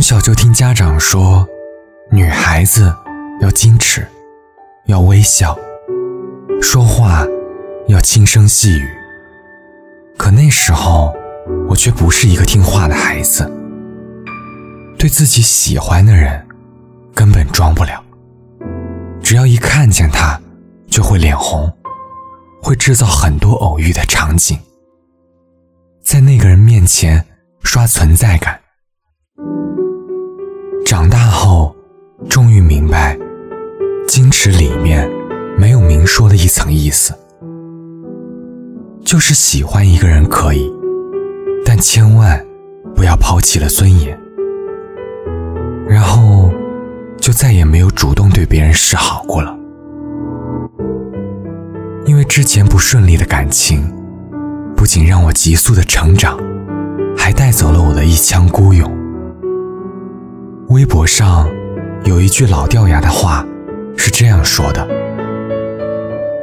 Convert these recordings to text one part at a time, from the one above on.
从小就听家长说，女孩子要矜持，要微笑，说话要轻声细语。可那时候，我却不是一个听话的孩子，对自己喜欢的人根本装不了。只要一看见他，就会脸红，会制造很多偶遇的场景，在那个人面前刷存在感。矜持里面没有明说的一层意思，就是喜欢一个人可以，但千万不要抛弃了尊严，然后就再也没有主动对别人示好过了。因为之前不顺利的感情，不仅让我急速的成长，还带走了我的一腔孤勇。微博上有一句老掉牙的话，是这样说的：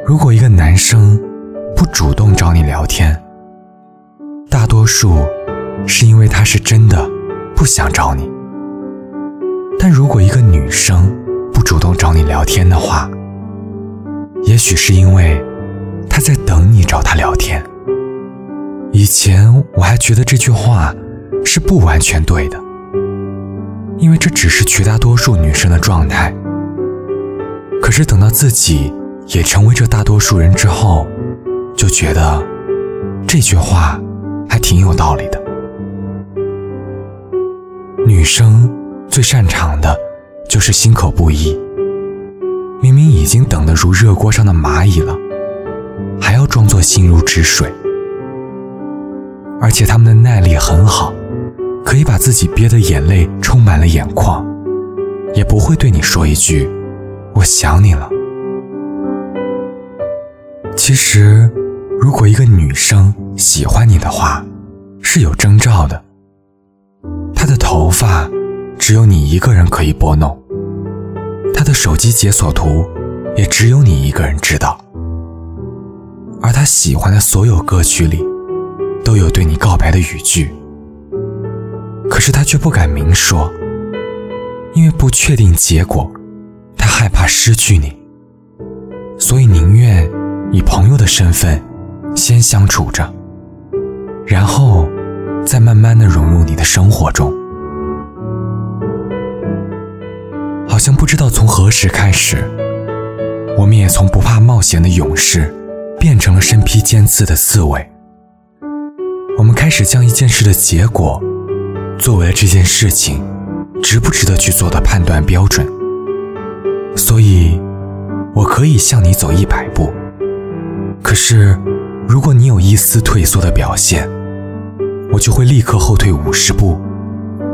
如果一个男生不主动找你聊天，大多数是因为他是真的不想找你；但如果一个女生不主动找你聊天的话，也许是因为她在等你找她聊天。以前我还觉得这句话是不完全对的。因为这只是绝大多数女生的状态，可是等到自己也成为这大多数人之后，就觉得这句话还挺有道理的。女生最擅长的就是心口不一，明明已经等得如热锅上的蚂蚁了，还要装作心如止水，而且她们的耐力很好。可以把自己憋得眼泪充满了眼眶，也不会对你说一句“我想你了”。其实，如果一个女生喜欢你的话，是有征兆的。她的头发只有你一个人可以拨弄，她的手机解锁图也只有你一个人知道，而她喜欢的所有歌曲里，都有对你告白的语句。可是他却不敢明说，因为不确定结果，害怕失去你，所以宁愿以朋友的身份先相处着，然后再慢慢的融入你的生活中。好像不知道从何时开始，我们也从不怕冒险的勇士，变成了身披尖刺的刺猬。我们开始将一件事的结果。作为了这件事情值不值得去做的判断标准，所以，我可以向你走一百步，可是，如果你有一丝退缩的表现，我就会立刻后退五十步，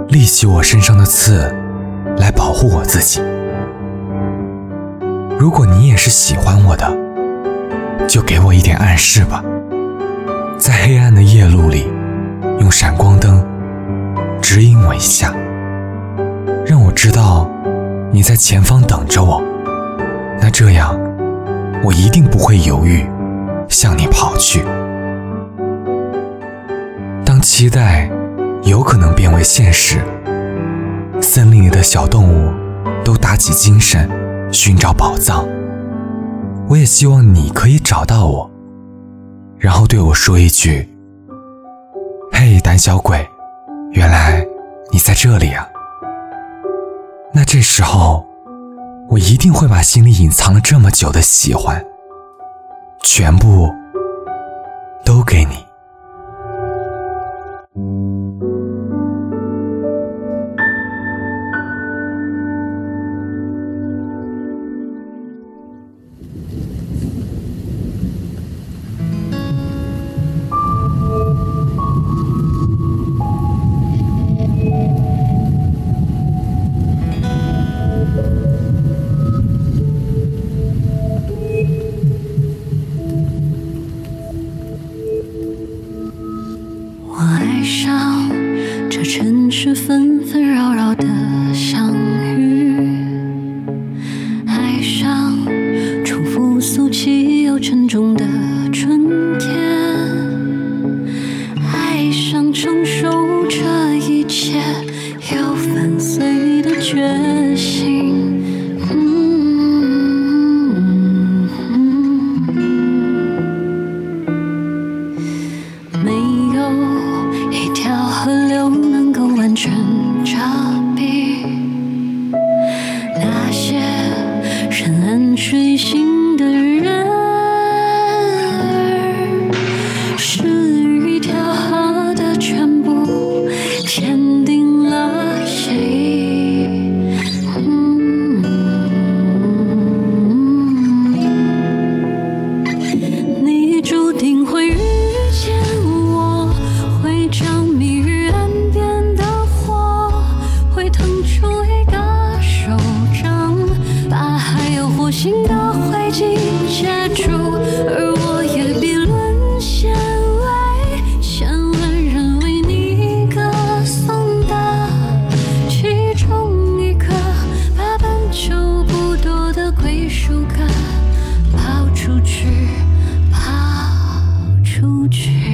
立起我身上的刺，来保护我自己。如果你也是喜欢我的，就给我一点暗示吧，在黑暗的夜路里，用闪光灯。指引我一下，让我知道你在前方等着我。那这样，我一定不会犹豫，向你跑去。当期待有可能变为现实，森林里的小动物都打起精神寻找宝藏。我也希望你可以找到我，然后对我说一句：“嘿，胆小鬼。”原来你在这里啊！那这时候，我一定会把心里隐藏了这么久的喜欢，全部都给你。听的人。出去。